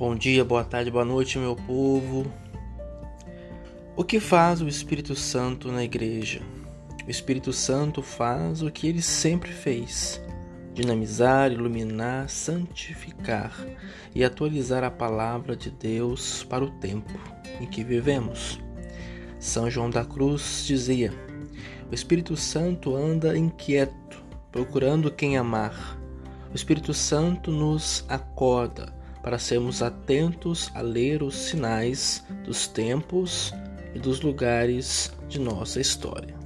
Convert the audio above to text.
Bom dia, boa tarde, boa noite, meu povo. O que faz o Espírito Santo na igreja? O Espírito Santo faz o que ele sempre fez: dinamizar, iluminar, santificar e atualizar a palavra de Deus para o tempo em que vivemos. São João da Cruz dizia: O Espírito Santo anda inquieto, procurando quem amar. O Espírito Santo nos acorda para sermos atentos a ler os sinais dos tempos e dos lugares de nossa história.